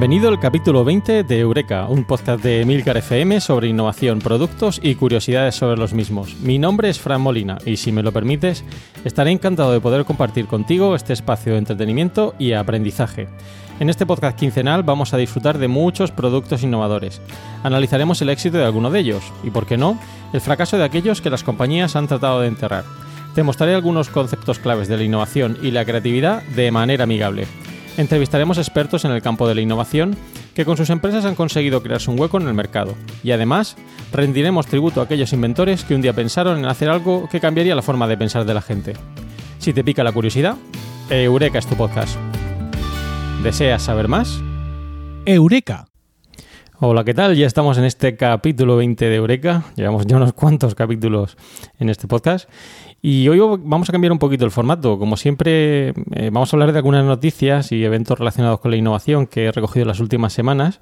Bienvenido al capítulo 20 de Eureka, un podcast de Milcar FM sobre innovación, productos y curiosidades sobre los mismos. Mi nombre es Fran Molina y si me lo permites, estaré encantado de poder compartir contigo este espacio de entretenimiento y aprendizaje. En este podcast quincenal vamos a disfrutar de muchos productos innovadores. Analizaremos el éxito de alguno de ellos y, por qué no, el fracaso de aquellos que las compañías han tratado de enterrar. Te mostraré algunos conceptos claves de la innovación y la creatividad de manera amigable. Entrevistaremos expertos en el campo de la innovación que con sus empresas han conseguido crearse un hueco en el mercado. Y además, rendiremos tributo a aquellos inventores que un día pensaron en hacer algo que cambiaría la forma de pensar de la gente. Si te pica la curiosidad, Eureka es tu podcast. ¿Deseas saber más? Eureka. Hola, ¿qué tal? Ya estamos en este capítulo 20 de Eureka. Llevamos ya unos cuantos capítulos en este podcast. Y hoy vamos a cambiar un poquito el formato. Como siempre, eh, vamos a hablar de algunas noticias y eventos relacionados con la innovación que he recogido las últimas semanas.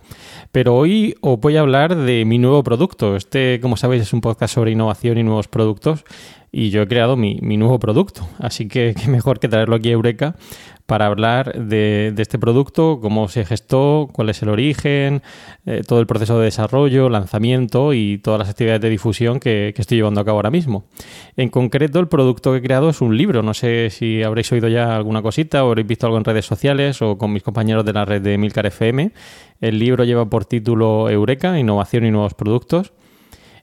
Pero hoy os voy a hablar de mi nuevo producto. Este, como sabéis, es un podcast sobre innovación y nuevos productos. Y yo he creado mi, mi nuevo producto. Así que qué mejor que traerlo aquí a Eureka para hablar de, este producto, cómo se gestó, cuál es el origen, eh, todo el proceso de desarrollo, lanzamiento y todas las actividades de difusión que, que, estoy llevando a cabo ahora mismo. En concreto, el producto que he creado es un libro. No sé si habréis oído ya alguna cosita o habréis visto algo en redes sociales o con mis compañeros de la red de Milcar FM. El libro lleva por título Eureka, Innovación y Nuevos Productos.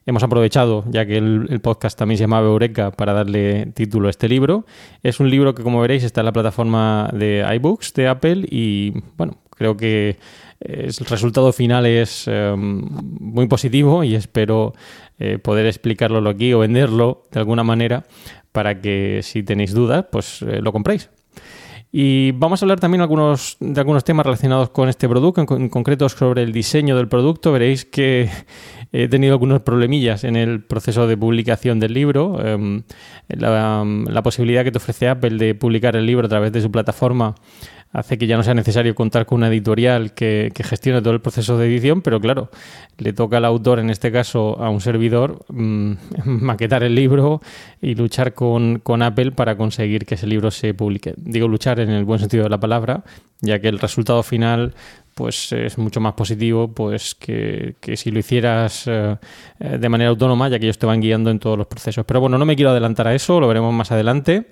Hemos aprovechado, ya que el, podcast también se llamaba Eureka, para darle título a este libro. Es un libro que, como veréis, está en la plataforma de iBooks de Apple y, bueno, creo que el resultado final es eh, muy positivo y espero eh, poder explicarlo aquí o venderlo de alguna manera para que si tenéis dudas, pues eh, lo compréis. Y vamos a hablar también de algunos temas relacionados con este producto, en, concreto sobre el diseño del producto. Veréis que he tenido algunos problemillas en el proceso de publicación del libro. Eh, la, posibilidad que te ofrece Apple de publicar el libro a través de su plataforma hace que ya no sea necesario contar con una editorial que, que, gestione todo el proceso de edición, pero claro, le toca al autor, en este caso a un servidor, mmm, maquetar el libro y luchar con, Apple para conseguir que ese libro se publique. Digo luchar en el buen sentido de la palabra, ya que el resultado final pues es mucho más positivo pues que, que si lo hicieras eh, de manera autónoma, ya que ellos te van guiando en todos los procesos. Pero bueno, no me quiero adelantar a eso, lo veremos más adelante.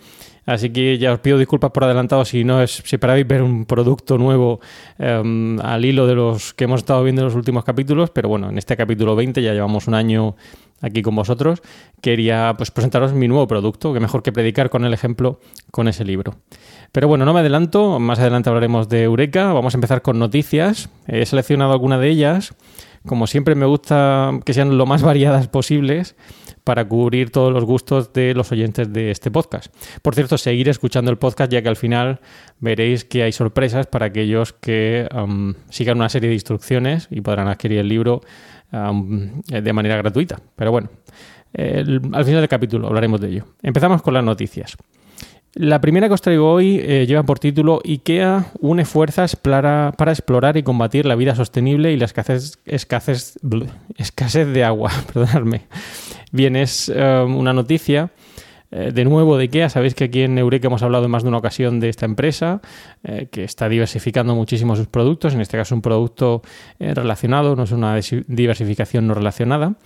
Así que ya os pido disculpas por adelantado si no es, si esperabais ver un producto nuevo um, al hilo de los que hemos estado viendo en los últimos capítulos, pero bueno, en este capítulo 20 ya llevamos un año aquí con vosotros, quería pues presentaros mi nuevo producto, que mejor que predicar con el ejemplo con ese libro. Pero bueno, no me adelanto, más adelante hablaremos de Eureka, vamos a empezar con noticias, he seleccionado alguna de ellas, como siempre me gusta que sean lo más variadas posibles, para cubrir todos los gustos de los oyentes de este podcast. Por cierto, seguir escuchando el podcast ya que al final veréis que hay sorpresas para aquellos que um, sigan una serie de instrucciones y podrán adquirir el libro um, de manera gratuita. Pero bueno, al final del capítulo hablaremos de ello. Empezamos con las noticias. La primera que os traigo hoy eh, lleva por título IKEA une fuerzas para, explorar y combatir la vida sostenible y la escasez, escasez, de agua. Perdonadme. Bien, es uh, una noticia eh, de nuevo de IKEA. Sabéis que aquí en Eureka hemos hablado en más de una ocasión de esta empresa eh, que está diversificando muchísimo sus productos. En este caso, un producto eh, relacionado, no es una diversificación no relacionada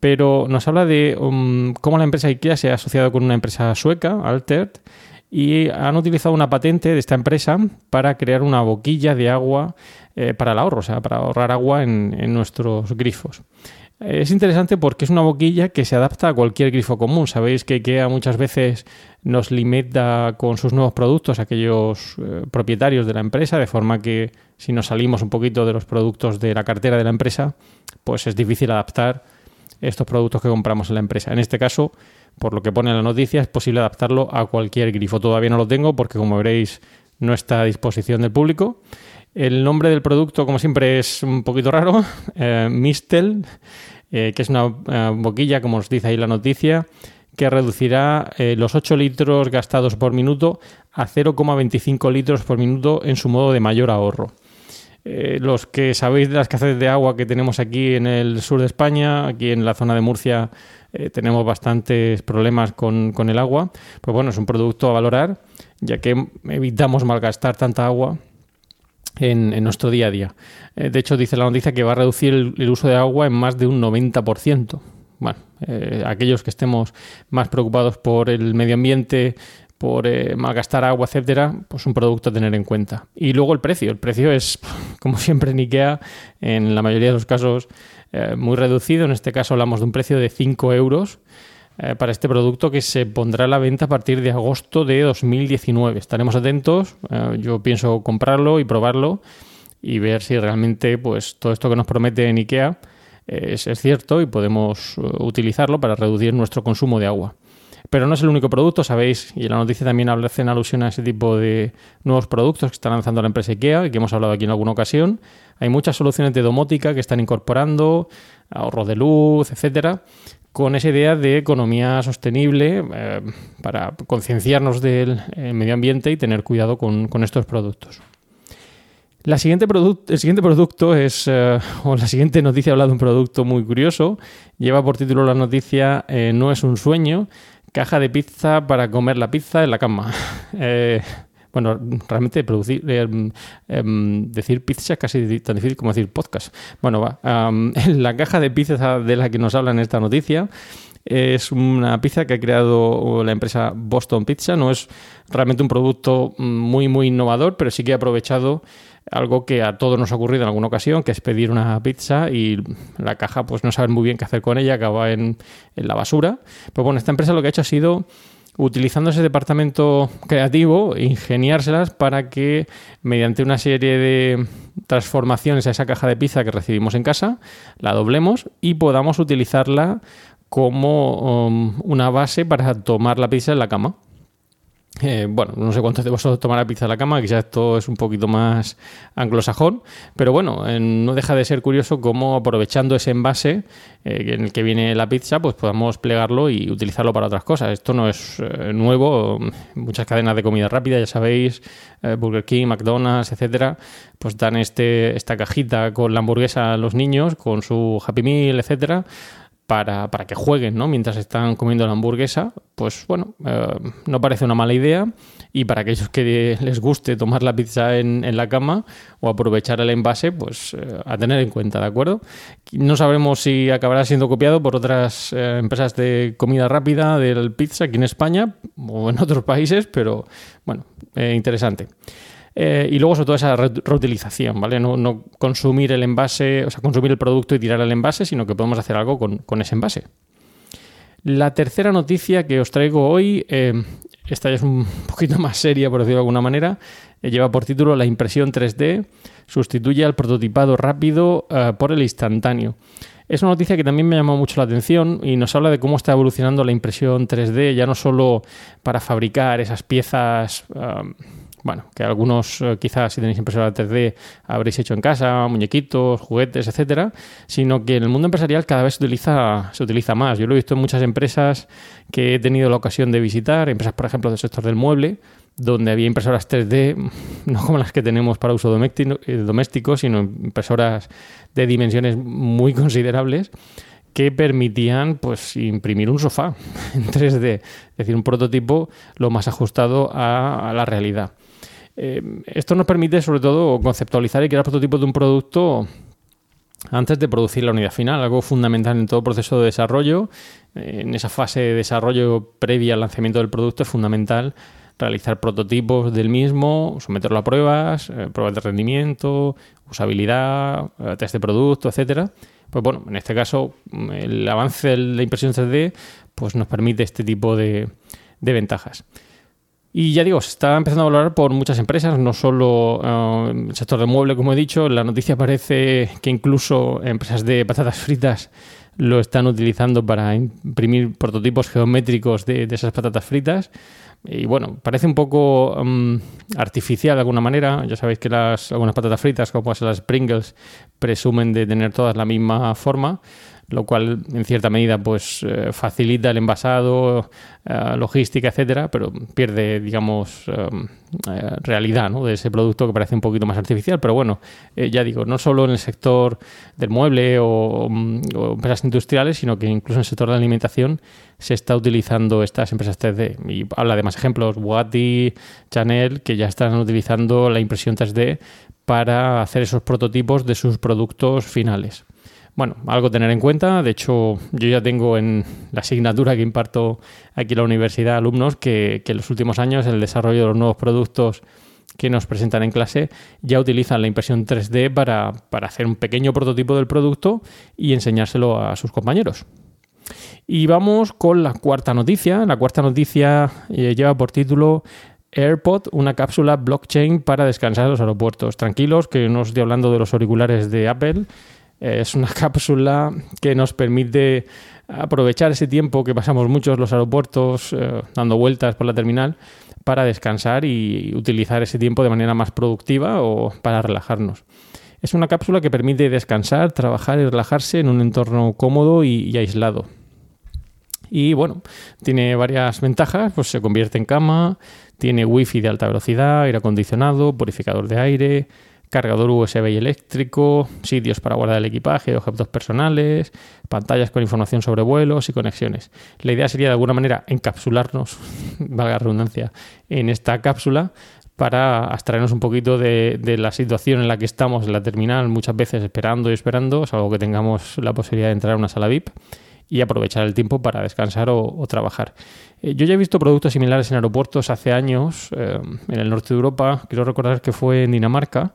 pero nos habla de um, cómo la empresa IKEA se ha asociado con una empresa sueca, Altert, y han utilizado una patente de esta empresa para crear una boquilla de agua eh, para el ahorro, o sea, para ahorrar agua en, nuestros grifos. Es interesante porque es una boquilla que se adapta a cualquier grifo común. Sabéis que IKEA muchas veces nos limita con sus nuevos productos a aquellos eh, propietarios de la empresa, de forma que si nos salimos un poquito de los productos de la cartera de la empresa, pues es difícil adaptar estos productos que compramos en la empresa. En este caso, por lo que pone en la noticia, es posible adaptarlo a cualquier grifo. Todavía no lo tengo porque, como veréis, no está a disposición del público. El nombre del producto, como siempre, es un poquito raro. eh, Mistel, eh, que es una eh, boquilla, como os dice ahí la noticia, que reducirá los 8 litros gastados por minuto a 0,25 litros por minuto en su modo de mayor ahorro. Eh, los que sabéis de la escasez de agua que tenemos aquí en el sur de España, aquí en la zona de Murcia, eh, tenemos bastantes problemas con, con el agua. Pues bueno, es un producto a valorar, ya que evitamos malgastar tanta agua en, en nuestro día a día. Eh, de hecho, dice la noticia que va a reducir el, uso de agua en más de un 90%. Bueno, aquellos que estemos más preocupados por el medio ambiente, por eh, malgastar agua, etcétera, pues un producto a tener en cuenta. Y luego el precio. El precio es, como siempre en IKEA, en la mayoría de los casos, eh, muy reducido. En este caso hablamos de un precio de 5 euros eh, para este producto que se pondrá a la venta a partir de agosto de 2019. Estaremos atentos. eh, yo pienso comprarlo y probarlo y ver si realmente pues todo esto que nos promete en IKEA es, cierto y podemos utilizarlo para reducir nuestro consumo de agua. Pero no es el único producto, sabéis, y en la noticia también hacen alusión a ese tipo de nuevos productos que está lanzando la empresa IKEA que hemos hablado aquí en alguna ocasión. Hay muchas soluciones de domótica que están incorporando, ahorro de luz, etcétera, con esa idea de economía sostenible eh, para concienciarnos del eh, medio ambiente y tener cuidado con, estos productos. El siguiente producto es, eh, o la siguiente noticia habla de un producto muy curioso. Lleva por título la noticia No es un sueño, caja de pizza para comer la pizza en la cama. Eh, bueno, realmente producir, eh, em, decir pizza es casi tan difícil como decir podcast. Bueno, va. am, la caja de pizza de la que nos habla en esta noticia es una pizza que ha creado la empresa Boston Pizza. No es realmente un producto mm, muy, muy innovador, pero sí que ha aprovechado algo que a todos nos ha ocurrido en alguna ocasión, que es pedir una pizza y la caja pues no saben muy bien qué hacer con ella, acaba en, la basura. Pues bueno, esta empresa lo que ha hecho ha sido utilizando ese departamento creativo, ingeniárselas para que mediante una serie de transformaciones a esa caja de pizza que recibimos en casa, la doblemos y podamos utilizarla como um, una base para tomar la pizza en la cama. Eh, bueno, no sé cuántos de vosotros tomará pizza en la cama, quizás esto es un poquito más anglosajón, pero bueno, eh, no deja de ser curioso cómo aprovechando ese envase eh, en el que viene la pizza, pues podamos plegarlo y utilizarlo para otras cosas. Esto no es nuevo, muchas cadenas de comida rápida, ya sabéis, Burger King, McDonald's, etcétera, pues dan este, esta cajita con la hamburguesa a los niños, con su Happy Meal, etcétera, para, para que jueguen, ¿no? Mientras están comiendo la hamburguesa, pues bueno, eh, no parece una mala idea. Y para aquellos que les guste tomar la pizza en, en la cama o aprovechar el envase, pues eh, a tener en cuenta, ¿de acuerdo? No sabremos si acabará siendo copiado por otras eh, empresas de comida rápida del pizza aquí en España o en otros países, pero bueno, eh, interesante. Eh, y luego sobre todo esa re- reutilización, ¿vale? No, consumir el envase, o sea, consumir el producto y tirar el envase, sino que podemos hacer algo con, con ese envase. La tercera noticia que os traigo hoy, eh, esta ya es un poquito más seria, por decirlo de alguna manera, eh, lleva por título La impresión 3D sustituye al prototipado rápido por el instantáneo. Es una noticia que también me llamó mucho la atención y nos habla de cómo está evolucionando la impresión 3D, ya no solo para fabricar esas piezas, bueno, que algunos eh, quizás si tenéis impresora 3D habréis hecho en casa, muñequitos, juguetes, etcétera, sino que en el mundo empresarial cada vez se utiliza, se utiliza más. Yo lo he visto en muchas empresas que he tenido la ocasión de visitar, empresas, por ejemplo, del sector del mueble, donde había impresoras 3D, no como las que tenemos para uso doméstico, eh, doméstico sino impresoras de dimensiones muy considerables que permitían pues imprimir un sofá en 3D, es decir, un prototipo lo más ajustado a la realidad. Eh, esto nos permite sobre todo conceptualizar y crear prototipos de un producto antes de producir la unidad final, algo fundamental en todo proceso de desarrollo. Eh, En esa fase de desarrollo previa al lanzamiento del producto es fundamental realizar prototipos del mismo, someterlo a pruebas, eh, pruebas de rendimiento, usabilidad, test de producto, etcétera. Pues bueno, en este caso mm, el avance de la impresión 3D pues nos permite este tipo de ventajas. Y ya digo, se está empezando a valorar por muchas empresas, no solo eh, el sector del mueble, como he dicho. La noticia parece que incluso empresas de patatas fritas lo están utilizando para imprimir prototipos geométricos de, de esas patatas fritas. Y bueno, parece un poco mm, artificial de alguna manera. Ya sabéis que las, algunas patatas fritas, como pueden ser las Pringles, presumen de tener todas la misma forma lo cual en cierta medida pues eh, facilita el envasado, eh, logística, etcétera, pero pierde, digamos, eh, realidad ¿no? de ese producto que parece un poquito más artificial. Pero bueno, ya digo, no solo en el sector del mueble o, mm, o empresas industriales, sino que incluso en el sector de la alimentación se está utilizando estas empresas 3D. Y habla de más ejemplos, Bugatti, Chanel, que ya están utilizando la impresión 3D para hacer esos prototipos de sus productos finales. Bueno, algo a tener en cuenta. De hecho, yo ya tengo en la asignatura que imparto aquí en la universidad alumnos que, que en los últimos años el desarrollo de los nuevos productos que nos presentan en clase ya utilizan la impresión 3D para, para hacer un pequeño prototipo del producto y enseñárselo a sus compañeros. Y vamos con la cuarta noticia. La cuarta noticia eh, lleva por título AirPod, una cápsula blockchain para descansar en los aeropuertos. Tranquilos, que no estoy hablando de los auriculares de Apple. Eh, Es una cápsula que nos permite aprovechar ese tiempo que pasamos muchos los aeropuertos eh, dando vueltas por la terminal para descansar y utilizar ese tiempo de manera más productiva o para relajarnos. Es una cápsula que permite descansar, trabajar y relajarse en un entorno cómodo y, y aislado. Y bueno, tiene varias ventajas, pues se convierte en cama, tiene wifi de alta velocidad, aire acondicionado, purificador de aire, cargador USB y eléctrico, sitios para guardar el equipaje, objetos personales, pantallas con información sobre vuelos y conexiones. La idea sería de alguna manera encapsularnos, valga la redundancia, en esta cápsula para abstraernos un poquito de, la situación en la que estamos en la terminal, muchas veces esperando y esperando, salvo que tengamos la posibilidad de entrar a una sala VIP y aprovechar el tiempo para descansar o trabajar. Eh, yo ya he visto productos similares en aeropuertos hace años, eh, en el norte de Europa, quiero recordar que fue en Dinamarca,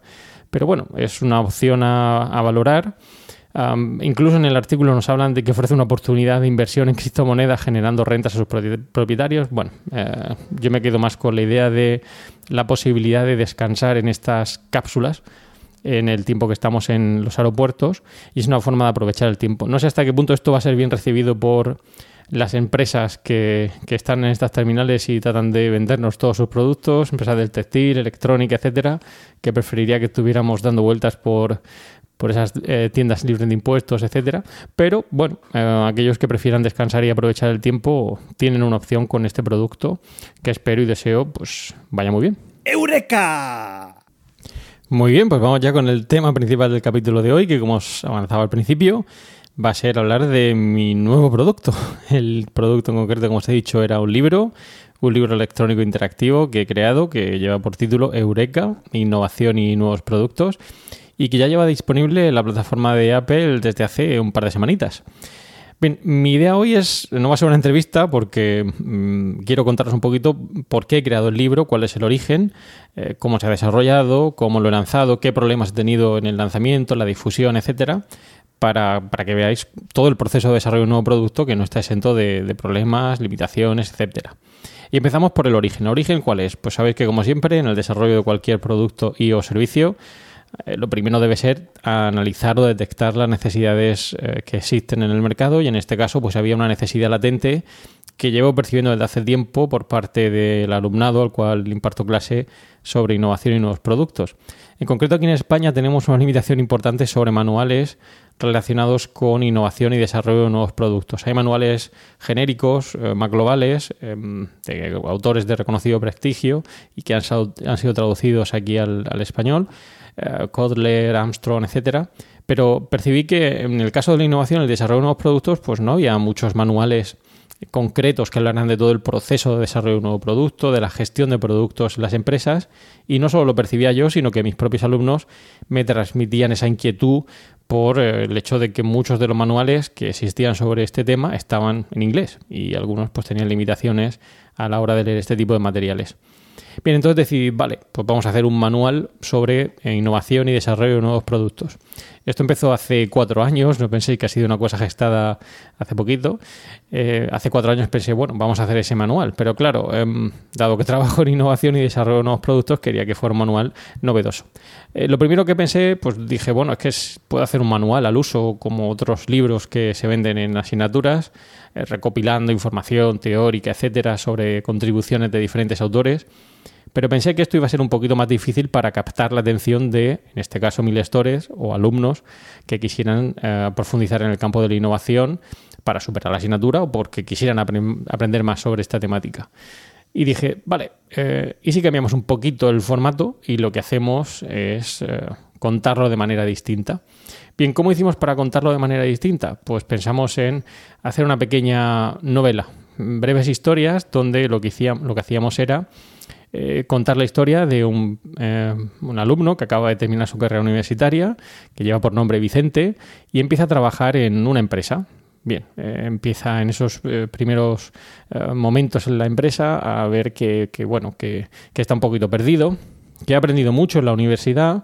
pero bueno, es una opción a, valorar. Incluso en el artículo nos hablan de que ofrece una oportunidad de inversión en criptomonedas generando rentas a sus propi- propietarios. Bueno, eh, yo me quedo más con la idea de la posibilidad de descansar en estas cápsulas en el tiempo que estamos en los aeropuertos y es una forma de aprovechar el tiempo. No sé hasta qué punto esto va a ser bien recibido por las empresas que, que están en estas terminales y tratan de vendernos todos sus productos, empresas del textil, electrónica, etcétera, que preferiría que estuviéramos dando vueltas por, por esas eh, tiendas libres de impuestos, etcétera. Pero bueno, eh, aquellos que prefieran descansar y aprovechar el tiempo tienen una opción con este producto que espero y deseo pues vaya muy bien. ¡Eureka! Muy bien, pues vamos ya con el tema principal del capítulo de hoy, que como os avanzaba al principio, va a ser hablar de mi nuevo producto. El producto en concreto, como os he dicho, era un libro, un libro electrónico interactivo que he creado, que lleva por título Eureka, Innovación y Nuevos Productos, y que ya lleva disponible en la plataforma de Apple desde hace un par de semanitas. Bien, mi idea hoy es, no va a ser una entrevista porque mm, quiero contaros un poquito por qué he creado el libro, cuál es el origen, eh, cómo se ha desarrollado, cómo lo he lanzado, qué problemas he tenido en el lanzamiento, la difusión, etcétera, para, para que veáis todo el proceso de desarrollo de un nuevo producto que no está exento de, de problemas, limitaciones, etcétera. Y empezamos por el origen. ¿El origen cuál es? Pues sabéis que como siempre en el desarrollo de cualquier producto y o servicio eh, lo primero debe ser analizar o detectar las necesidades eh, que existen en el mercado y en este caso pues había una necesidad latente que llevo percibiendo desde hace tiempo por parte del alumnado al cual imparto clase sobre innovación y nuevos productos. En concreto aquí en España tenemos una limitación importante sobre manuales relacionados con innovación y desarrollo de nuevos productos. Hay manuales genéricos, eh, más globales, eh, de autores de reconocido prestigio y que han, sido traducidos aquí al, al español, eh, Kotler, Armstrong, etcétera. Pero percibí que en el caso de la innovación, el desarrollo de nuevos productos, pues no había muchos manuales concretos que hablaran de todo el proceso de desarrollo de un nuevo producto, de la gestión de productos en las empresas, y no solo lo percibía yo, sino que mis propios alumnos me transmitían esa inquietud por eh, el hecho de que muchos de los manuales que existían sobre este tema estaban en inglés y algunos pues tenían limitaciones a la hora de leer este tipo de materiales. Bien, entonces decidí, vale, pues vamos a hacer un manual sobre eh, innovación y desarrollo de nuevos productos. Esto empezó hace cuatro años, no pensé que ha sido una cosa gestada hace poquito. Eh, hace cuatro años pensé, bueno, vamos a hacer ese manual, pero claro, em, dado que trabajo en innovación y desarrollo de nuevos productos, quería que fuera un manual novedoso. Eh, lo primero que pensé, pues dije, bueno, es que puedo hacer un manual al uso, como otros libros que se venden en asignaturas, eh, recopilando información teórica, etcétera, sobre contribuciones de diferentes autores. Pero pensé que esto iba a ser un poquito más difícil para captar la atención de, en este caso, mis lectores o alumnos que quisieran eh, profundizar en el campo de la innovación para superar la asignatura o porque quisieran apren- aprender más sobre esta temática. Y dije, vale, eh, ¿y si cambiamos un poquito el formato y lo que hacemos es eh, contarlo de manera distinta? Bien, ¿cómo hicimos para contarlo de manera distinta? Pues pensamos en hacer una pequeña novela, breves historias, donde lo que, lo que hacíamos era eh, contar la historia de un, eh, un alumno que acaba de terminar su carrera universitaria, que lleva por nombre Vicente, y empieza a trabajar en una empresa. Bien, eh, empieza en esos primeros momentos en la empresa a ver que, que, bueno, que, que está un poquito perdido, que ha aprendido mucho en la universidad,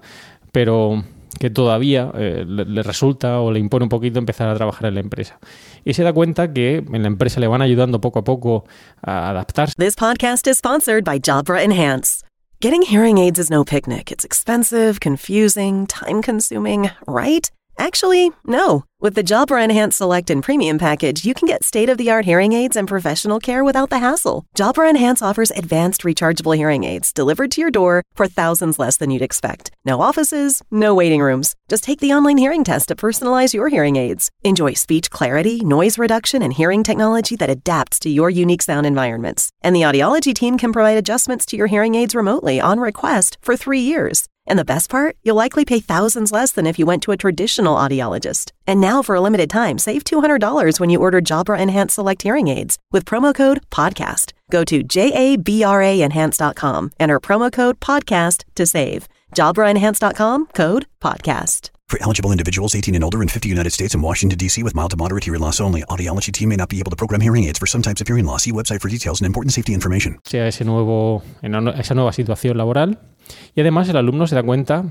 pero que todavía eh, le, le resulta o le impone un poquito empezar a trabajar en la empresa. Y se da cuenta que en la empresa le van ayudando poco a poco a adaptarse This podcast is sponsored by Jabra Enhance. Getting hearing aids is no picnic. It's expensive, confusing, time consuming, right? Actually, no. With the Jabra Enhance Select and Premium package, you can get state of the art hearing aids and professional care without the hassle. Jabra Enhance offers advanced rechargeable hearing aids delivered to your door for thousands less than you'd expect. No offices, no waiting rooms. Just take the online hearing test to personalize your hearing aids. Enjoy speech clarity, noise reduction, and hearing technology that adapts to your unique sound environments. And the audiology team can provide adjustments to your hearing aids remotely on request for three years. And the best part, you'll likely pay thousands less than if you went to a traditional audiologist. And now, for a limited time, save $200 when you order Jabra Enhance Select Hearing Aids with promo code PODCAST. Go to JABRAenhance.com, enter promo code PODCAST to save. JabraEnhance.com, code PODCAST. For eligible individuals 18 and older in 50 United States and Washington, D.C. with mild to moderate hearing loss only. Audiology team may not be able to program hearing aids for some types of hearing loss. See website for details and important safety information. a ese nuevo, en esa nueva situación laboral. Y además el alumno se da cuenta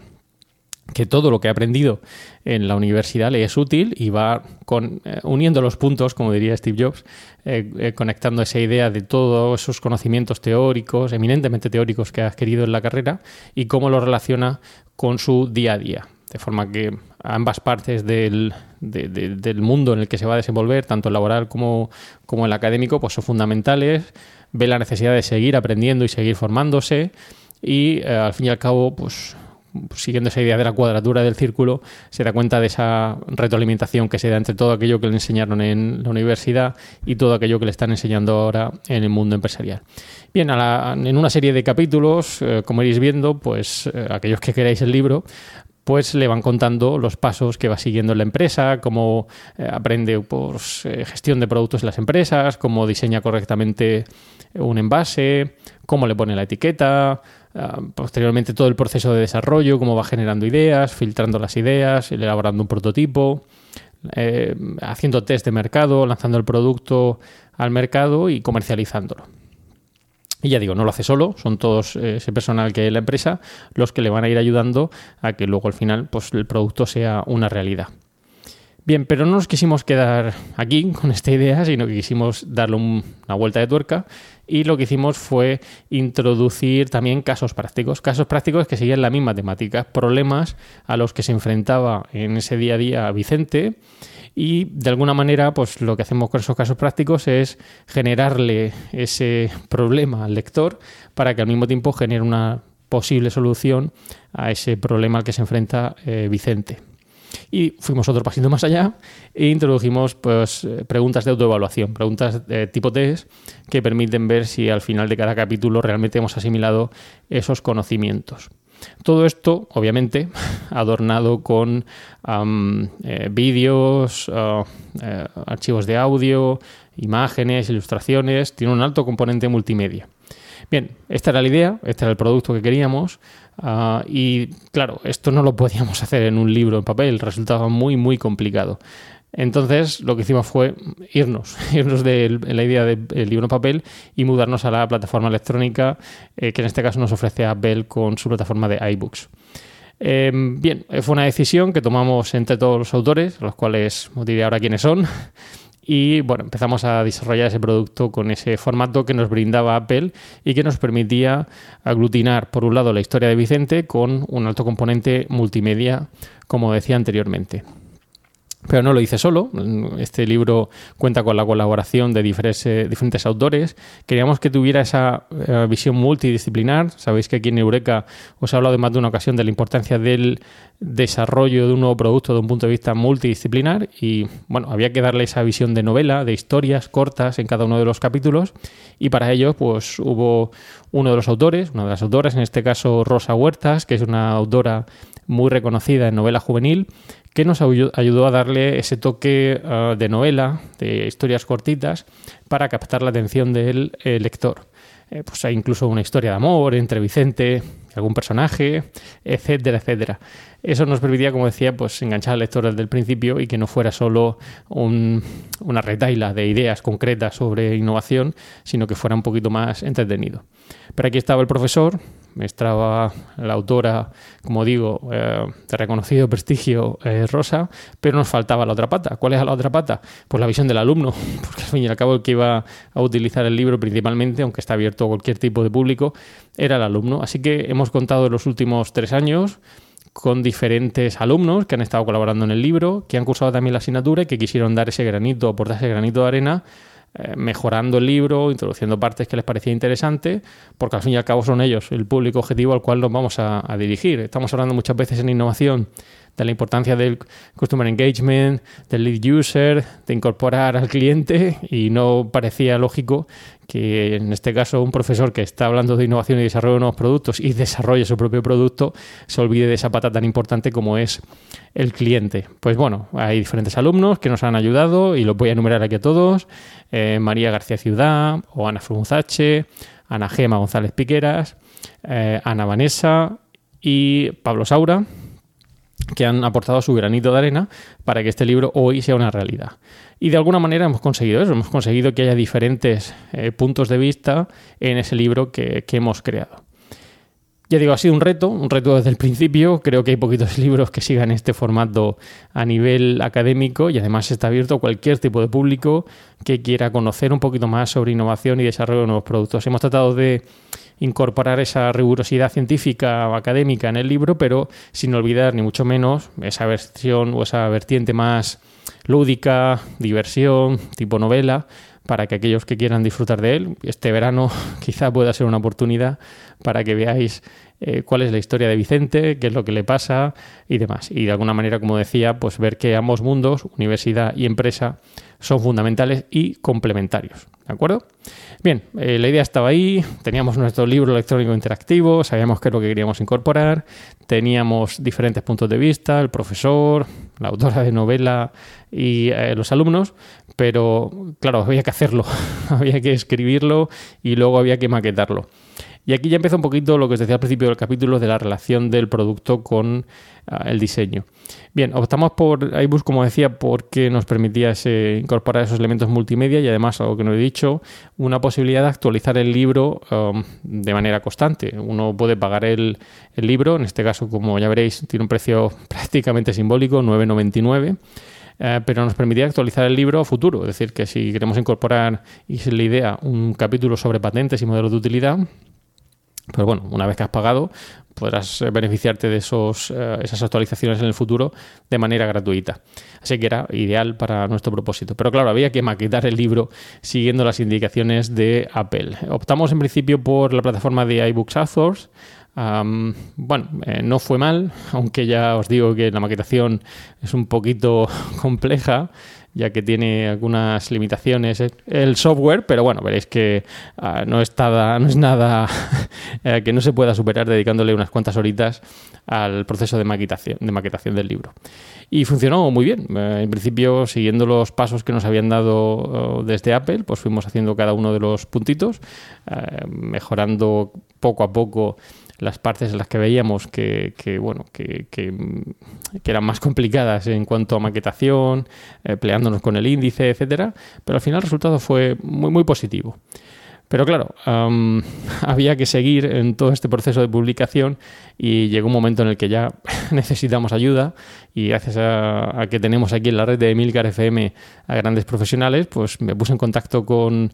que todo lo que ha aprendido en la universidad le es útil y va con, eh, uniendo los puntos, como diría Steve Jobs, eh, eh, conectando esa idea de todos esos conocimientos teóricos, eminentemente teóricos que ha adquirido en la carrera y cómo lo relaciona con su día a día. De forma que ambas partes del, de- de- del mundo en el que se va a desenvolver, tanto el laboral como, como el académico, pues son fundamentales. Ve la necesidad de seguir aprendiendo y seguir formándose. Y al fin y al cabo, pues siguiendo esa idea de la cuadratura del círculo, se da cuenta de esa retroalimentación que se da entre todo aquello que le enseñaron en la universidad y todo aquello que le están enseñando ahora en el mundo empresarial. Bien, en una serie de capítulos, eh, como iréis viendo, pues eh, aquellos que queráis el libro, pues le van contando los pasos que va siguiendo en la empresa, cómo eh, aprende pues, gestión de productos en las empresas, cómo diseña correctamente un envase, cómo le pone la etiqueta, ah, posteriormente todo el proceso de desarrollo, cómo va generando ideas, filtrando las ideas, elaborando un prototipo, eh, haciendo test de mercado, lanzando el producto al mercado y comercializándolo. Y ya digo, no lo hace solo, son todos eh, ese personal que hay en la empresa los que le van a ir ayudando a que luego al final pues, el producto sea una realidad. Bien, pero no nos quisimos quedar aquí con esta idea, sino que quisimos darle un- una vuelta de tuerca y lo que hicimos fue introducir también casos prácticos, casos prácticos que seguían la misma temática, problemas a los que se enfrentaba en ese día a día Vicente y de alguna manera pues lo que hacemos con esos casos prácticos es generarle ese problema al lector para que al mismo tiempo genere una posible solución a ese problema al que se enfrenta eh, Vicente. Y fuimos otro pasito más allá e introdujimos pues, eh, preguntas de autoevaluación, preguntas de tipo test que permiten ver si al final de cada capítulo realmente hemos asimilado esos conocimientos. Todo esto, obviamente, adornado con eh, vídeos, ah, eh, archivos de audio, imágenes, ilustraciones, tiene un alto componente multimedia. Bien, esta era la idea, este era el producto que queríamos. Ah, y claro, esto no lo podíamos hacer en un libro en papel, resultaba muy, muy complicado. Entonces lo que hicimos fue irnos, irnos de la idea del libro en papel y mudarnos a la plataforma electrónica eh, que en este caso nos ofrece Apple con su plataforma de iBooks. Eh, bien, fue una decisión que tomamos entre todos los autores, los cuales os diré ahora quiénes son. Y bueno, empezamos a desarrollar ese producto con ese formato que nos brindaba Apple y que nos permitía aglutinar, por un lado, la historia de Vicente con un alto componente multimedia, como decía anteriormente. Pero no lo hice solo. Este libro cuenta con la colaboración de diferentes, diferentes autores. Queríamos que tuviera esa eh, visión multidisciplinar. Sabéis que aquí en Eureka os he hablado de más de una ocasión de la importancia del desarrollo de un nuevo producto de un punto de vista multidisciplinar. Y bueno, había que darle esa visión de novela, de historias cortas en cada uno de los capítulos. Y para ello, pues hubo uno de los autores, una de las autoras, en este caso Rosa Huertas, que es una autora muy reconocida en novela juvenil que nos ayudó a darle ese toque uh, de novela, de historias cortitas, para captar la atención del eh, lector. Eh, pues hay incluso una historia de amor entre Vicente algún personaje, etcétera, etcétera. Eso nos permitía, como decía, pues enganchar al lector desde el principio y que no fuera solo un, una retaila de ideas concretas sobre innovación, sino que fuera un poquito más entretenido. Pero aquí estaba el profesor, estaba la autora, como digo, eh, de reconocido prestigio eh, Rosa, pero nos faltaba la otra pata. ¿Cuál es la otra pata? Pues la visión del alumno, porque al fin y al cabo el que iba a utilizar el libro principalmente, aunque está abierto a cualquier tipo de público, era el alumno. Así que hemos contado en los últimos tres años con diferentes alumnos que han estado colaborando en el libro, que han cursado también la asignatura y que quisieron dar ese granito, aportar ese granito de arena eh, mejorando el libro, introduciendo partes que les parecía interesante, porque al fin y al cabo son ellos el público objetivo al cual nos vamos a, a dirigir. Estamos hablando muchas veces en innovación de la importancia del customer engagement, del lead user, de incorporar al cliente y no parecía lógico que en este caso un profesor que está hablando de innovación y desarrollo de nuevos productos y desarrolle su propio producto se olvide de esa pata tan importante como es el cliente. Pues bueno, hay diferentes alumnos que nos han ayudado y los voy a enumerar aquí a todos. Eh, María García Ciudad o Ana Frunzache, Ana Gema González Piqueras, eh, Ana Vanessa y Pablo Saura que han aportado su granito de arena para que este libro hoy sea una realidad. Y de alguna manera hemos conseguido eso, hemos conseguido que haya diferentes eh, puntos de vista en ese libro que, que hemos creado. Ya digo, ha sido un reto, un reto desde el principio. Creo que hay poquitos libros que sigan este formato a nivel académico y además está abierto a cualquier tipo de público que quiera conocer un poquito más sobre innovación y desarrollo de nuevos productos. Hemos tratado de incorporar esa rigurosidad científica o académica en el libro, pero sin olvidar ni mucho menos esa versión o esa vertiente más lúdica, diversión, tipo novela, para que aquellos que quieran disfrutar de él, este verano quizá pueda ser una oportunidad para que veáis eh, cuál es la historia de Vicente, qué es lo que le pasa y demás. Y de alguna manera, como decía, pues ver que ambos mundos, universidad y empresa, son fundamentales y complementarios. ¿De acuerdo? Bien, eh, la idea estaba ahí, teníamos nuestro libro electrónico interactivo, sabíamos qué es lo que queríamos incorporar, teníamos diferentes puntos de vista, el profesor, la autora de novela y eh, los alumnos, pero claro, había que hacerlo, había que escribirlo y luego había que maquetarlo. Y aquí ya empieza un poquito lo que os decía al principio del capítulo de la relación del producto con uh, el diseño. Bien, optamos por iBooks, como decía, porque nos permitía incorporar esos elementos multimedia y además, algo que no he dicho, una posibilidad de actualizar el libro um, de manera constante. Uno puede pagar el, el libro, en este caso, como ya veréis, tiene un precio prácticamente simbólico, 9,99 eh, pero nos permitía actualizar el libro a futuro. Es decir, que si queremos incorporar, y es la idea, un capítulo sobre patentes y modelos de utilidad, pues bueno, una vez que has pagado, podrás beneficiarte de esos, eh, esas actualizaciones en el futuro de manera gratuita. Así que era ideal para nuestro propósito. Pero claro, había que maquetar el libro siguiendo las indicaciones de Apple. Optamos en principio por la plataforma de iBooks Authors. Bueno, eh, no fue mal, aunque ya os digo que la maquetación es un poquito compleja ya que tiene algunas limitaciones el software, pero bueno, veréis que no, es nada, no es nada eh, que no se pueda superar dedicándole unas cuantas horitas al proceso de maquetación, de maquetación del libro. Y funcionó muy bien. Eh, en principio, siguiendo los pasos que nos habían dado uh, desde Apple, pues fuimos haciendo cada uno de los puntitos, mejorando poco a poco las partes en las que veíamos que, que, bueno, que, que, eran más complicadas en cuanto a maquetación, eh, peleándonos con el índice, etcétera, pero al final el resultado fue muy, muy positivo. Pero claro, había que seguir en todo este proceso de publicación y llegó un momento en el que ya necesitamos ayuda y gracias a, a que tenemos aquí en la red de Emilcar FM a grandes profesionales, pues me puse en contacto con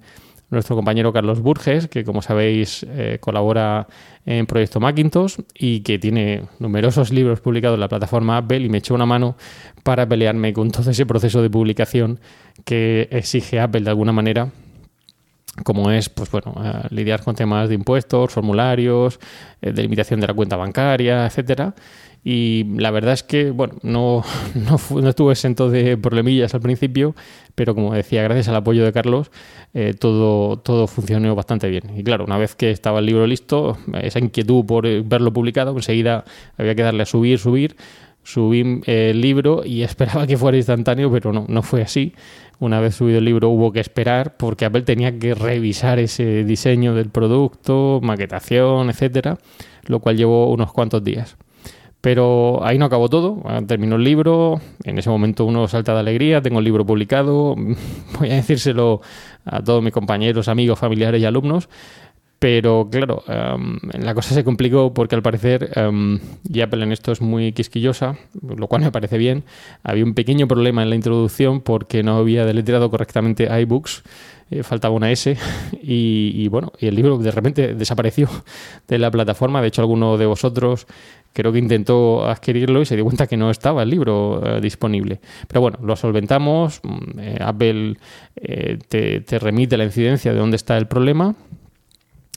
nuestro compañero Carlos Burges, que como sabéis eh, colabora en Proyecto Macintosh y que tiene numerosos libros publicados en la plataforma Apple y me echó una mano para pelearme con todo ese proceso de publicación que exige Apple de alguna manera como es pues bueno eh, lidiar con temas de impuestos, formularios, eh, delimitación de la cuenta bancaria, etcétera. Y la verdad es que bueno no, no, no estuve exento de problemillas al principio, pero como decía, gracias al apoyo de Carlos, eh, todo, todo funcionó bastante bien. Y claro, una vez que estaba el libro listo, esa inquietud por eh, verlo publicado, enseguida había que darle a subir, subir. Subí eh, el libro y esperaba que fuera instantáneo, pero no, no fue así. Una vez subido el libro hubo que esperar porque Apple tenía que revisar ese diseño del producto, maquetación, etcétera, lo cual llevó unos cuantos días. Pero ahí no acabó todo, ah, terminó el libro, en ese momento uno salta de alegría, tengo el libro publicado, voy a decírselo a todos mis compañeros, amigos, familiares y alumnos, pero claro, em, la cosa se complicó porque al parecer, em, y Apple en esto es muy quisquillosa, lo cual me parece bien, había un pequeño problema en la introducción porque no había deletreado correctamente iBooks, eh, faltaba una S y, y bueno, y el libro de repente desapareció de la plataforma, de hecho alguno de vosotros creo que intentó adquirirlo y se dio cuenta que no estaba el libro eh, disponible. Pero bueno, lo solventamos, mm, eh, Apple eh, te, te remite la incidencia de dónde está el problema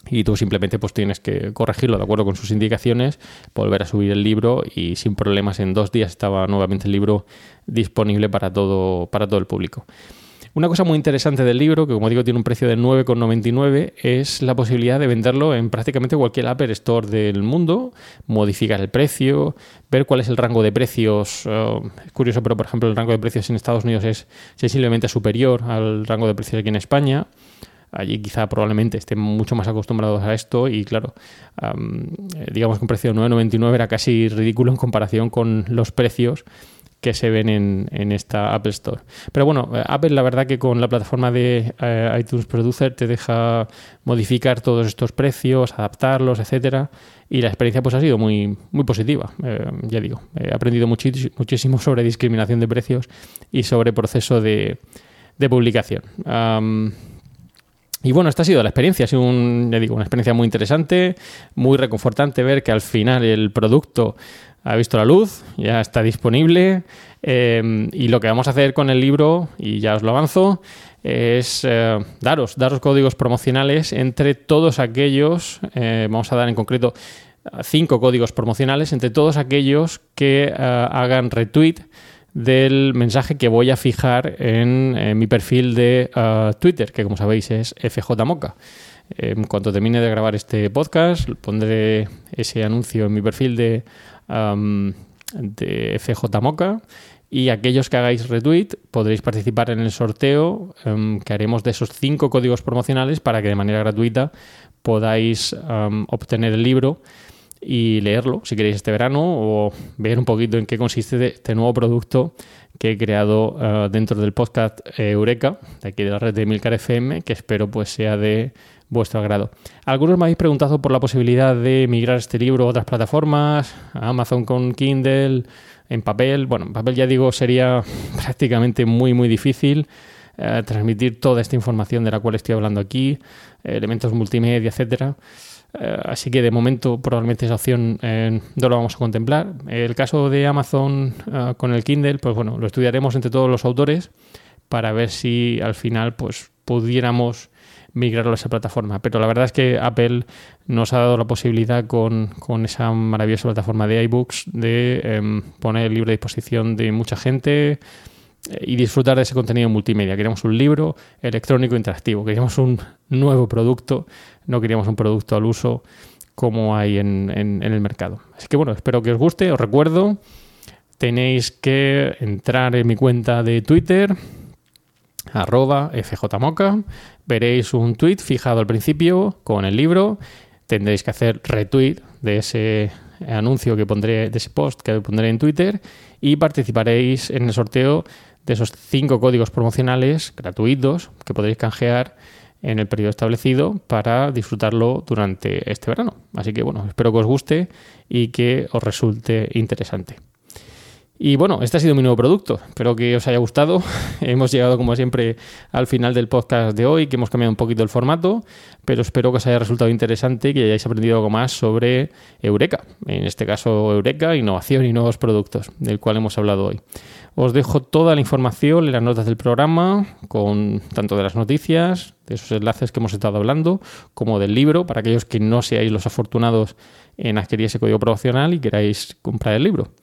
y tú simplemente pues tienes que corregirlo de acuerdo con sus indicaciones, volver a subir el libro y sin problemas en dos días estaba nuevamente el libro disponible para todo, para todo el público. Una cosa muy interesante del libro, que como digo tiene un precio de 9,99, es la posibilidad de venderlo en prácticamente cualquier Apple Store del mundo, modificar el precio, ver cuál es el rango de precios. eh, es curioso, pero por ejemplo el rango de precios en Estados Unidos es sensiblemente superior al rango de precios aquí en España. Allí quizá probablemente estén mucho más acostumbrados a esto y claro, eh, digamos que un precio de 9,99 era casi ridículo en comparación con los precios que se ven en, en esta Apple Store. Pero bueno, eh, Apple la verdad que con la plataforma de eh, iTunes Producer te deja modificar todos estos precios, adaptarlos, etcétera, y la experiencia pues ha sido muy, muy positiva. Ya digo, he aprendido muchísimo sobre discriminación de precios y sobre proceso de, de publicación. Y bueno, esta ha sido la experiencia, ha sido un, digo, una experiencia muy interesante, muy reconfortante ver que al final el producto ha visto la luz, ya está disponible eh, y lo que vamos a hacer con el libro, y ya os lo avanzo, es eh, daros, daros códigos promocionales entre todos aquellos, eh, vamos a dar en concreto cinco códigos promocionales entre todos aquellos que hagan retweet del mensaje que voy a fijar en, eh, mi perfil de eh, Twitter, que como sabéis es FJMoca. En cuanto termine de grabar este podcast, pondré ese anuncio en mi perfil de, am, de FJMoca y aquellos que hagáis retweet podréis participar en el sorteo em, que haremos de esos cinco códigos promocionales para que de manera gratuita podáis obtener el libro y leerlo si queréis este verano o ver un poquito en qué consiste este nuevo producto que he creado eh, dentro del podcast eh, Eureka, de aquí de la red de Milcar FM, que espero pues sea de vuestro agrado. Algunos me habéis preguntado por la posibilidad de migrar este libro a otras plataformas, a Amazon con Kindle, en papel. Bueno, en papel ya digo sería prácticamente muy muy difícil eh, transmitir toda esta información de la cual estoy hablando aquí, elementos multimedia, etcétera. Eh, así que de momento probablemente esa opción eh, no lo vamos a contemplar. El caso de Amazon eh, con el Kindle, pues bueno, lo estudiaremos entre todos los autores para ver si al final pues pudiéramos migrarlo a esa plataforma. Pero la verdad es que Apple nos ha dado la posibilidad con, con esa maravillosa plataforma de iBooks de em, poner el libro a disposición de mucha gente eh, y disfrutar de ese contenido multimedia. Queríamos un libro electrónico interactivo, queríamos un nuevo producto, no queríamos un producto al uso como hay en, en- el mercado. Así que bueno, espero que os guste. Os recuerdo, tenéis que entrar en mi cuenta de Twitter, arroba fjmoca, veréis un tweet fijado al principio con el libro. tendréis que hacer retweet de ese anuncio que pondré, de ese post que pondré en Twitter y participaréis en el sorteo de esos cinco códigos promocionales gratuitos que podréis canjear en el periodo establecido para disfrutarlo durante este verano. Así que bueno, espero que os guste y que os resulte interesante. Y bueno, este ha sido mi nuevo producto. Espero que os haya gustado. hemos llegado, como siempre, al final del podcast de hoy, que hemos cambiado un poquito el formato, pero espero que os haya resultado interesante y que hayáis aprendido algo más sobre Eureka. En este caso, Eureka, innovación y nuevos productos, del cual hemos hablado hoy. Os dejo toda la información en las notas del programa, con tanto de las noticias, de esos enlaces que hemos estado hablando, como del libro, para aquellos que no seáis los afortunados en adquirir ese código promocional y queráis comprar el libro.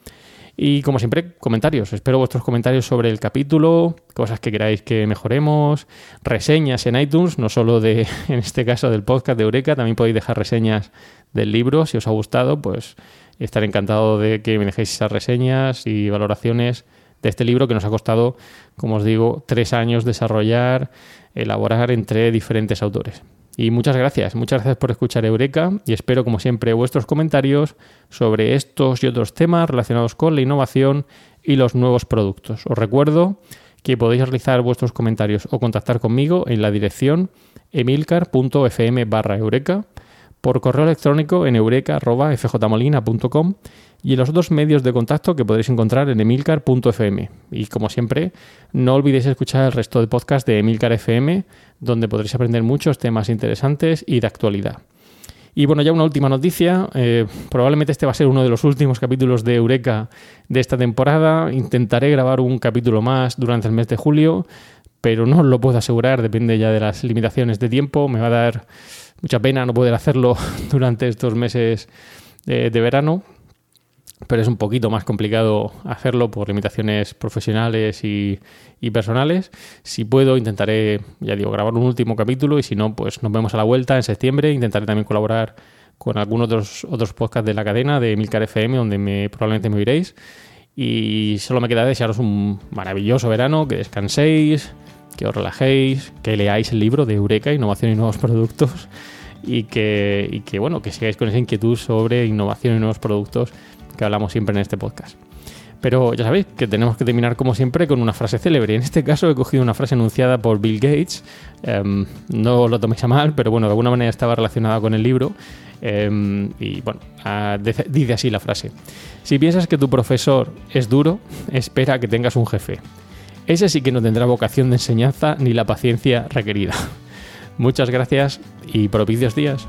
Y como siempre, comentarios. Espero vuestros comentarios sobre el capítulo, cosas que queráis que mejoremos, reseñas en iTunes, no solo de, en este caso, del podcast de Eureka, también podéis dejar reseñas del libro. Si os ha gustado, pues estaré encantado de que me dejéis esas reseñas y valoraciones de este libro que nos ha costado, como os digo, tres años desarrollar, elaborar entre diferentes autores. Y muchas gracias, muchas gracias por escuchar Eureka y espero como siempre vuestros comentarios sobre estos y otros temas relacionados con la innovación y los nuevos productos. Os recuerdo que podéis realizar vuestros comentarios o contactar conmigo en la dirección emilcar.fm barra eureka, por correo electrónico en eureka.fjmolina.com y en los otros medios de contacto que podréis encontrar en emilcar.fm. Y como siempre, no olvidéis escuchar el resto de podcast de Emilcar FM, donde podréis aprender muchos temas interesantes y de actualidad. Y bueno, ya una última noticia. eh, probablemente este va a ser uno de los últimos capítulos de Eureka de esta temporada. Intentaré grabar un capítulo más durante el mes de julio, pero no os lo puedo asegurar, depende ya de las limitaciones de tiempo. Me va a dar mucha pena no poder hacerlo durante estos meses eh, de verano, pero es un poquito más complicado hacerlo por limitaciones profesionales y, personales. Si puedo, intentaré, ya digo, grabar un último capítulo y si no, pues nos vemos a la vuelta en septiembre. Intentaré también colaborar con algunos otros, otros podcasts de la cadena de Milcar FM, donde me, probablemente me oiréis. Y solo me queda desearos un maravilloso verano, que descanséis, que os relajéis, que leáis el libro de Eureka, Innovación y Nuevos Productos, y y que, bueno, que sigáis con esa inquietud sobre innovación y nuevos productos que hablamos siempre en este podcast. Pero ya sabéis que tenemos que terminar como siempre con una frase célebre. En este caso he cogido una frase enunciada por Bill Gates. Em, no lo toméis a mal, pero bueno, de alguna manera estaba relacionada con el libro. Em, y bueno, dice así la frase. Si piensas que tu profesor es duro, espera que tengas un jefe. Ese sí que no tendrá vocación de enseñanza ni la paciencia requerida. Muchas gracias y propicios días.